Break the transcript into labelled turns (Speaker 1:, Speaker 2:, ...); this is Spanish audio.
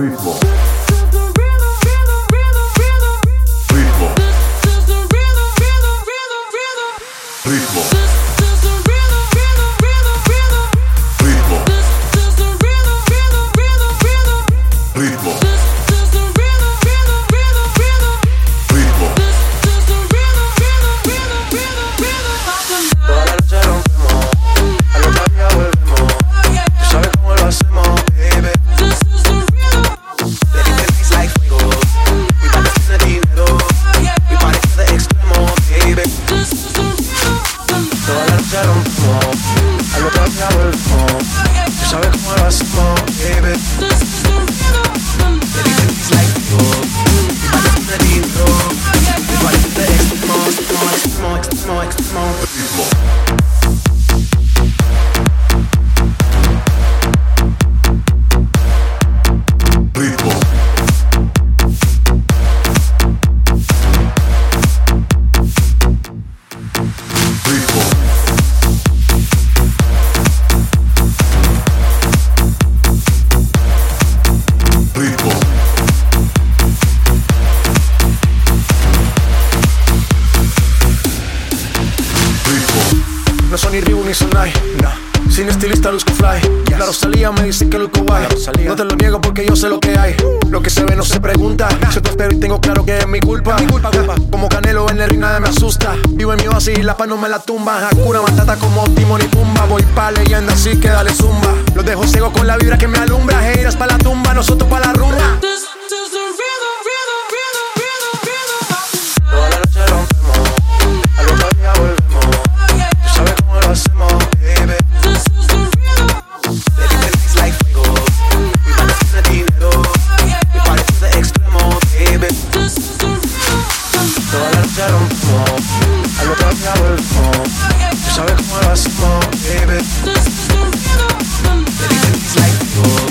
Speaker 1: Ritmo. Ritmo. Ritmo.
Speaker 2: Ni Reebok ni Sonai, no. Sin estilista luzco fly. La Rosalía me dice que luzco guay. No te lo niego porque yo sé lo que hay. Lo que se ve no se pregunta. Yo te espero y tengo claro que es mi culpa. Como Canelo en el ring nada me asusta. Vivo en mi oasis y la paz no me la tumba. Hakuna Matata como Timon y Pumba. Voy pa' leyenda así que dale zumba. Los dejo ciego con la vibra que me alumbra. Heiras pa' la tumba, nosotros pa' la rumba. sabes cómo lo hacemos, baby. Anything like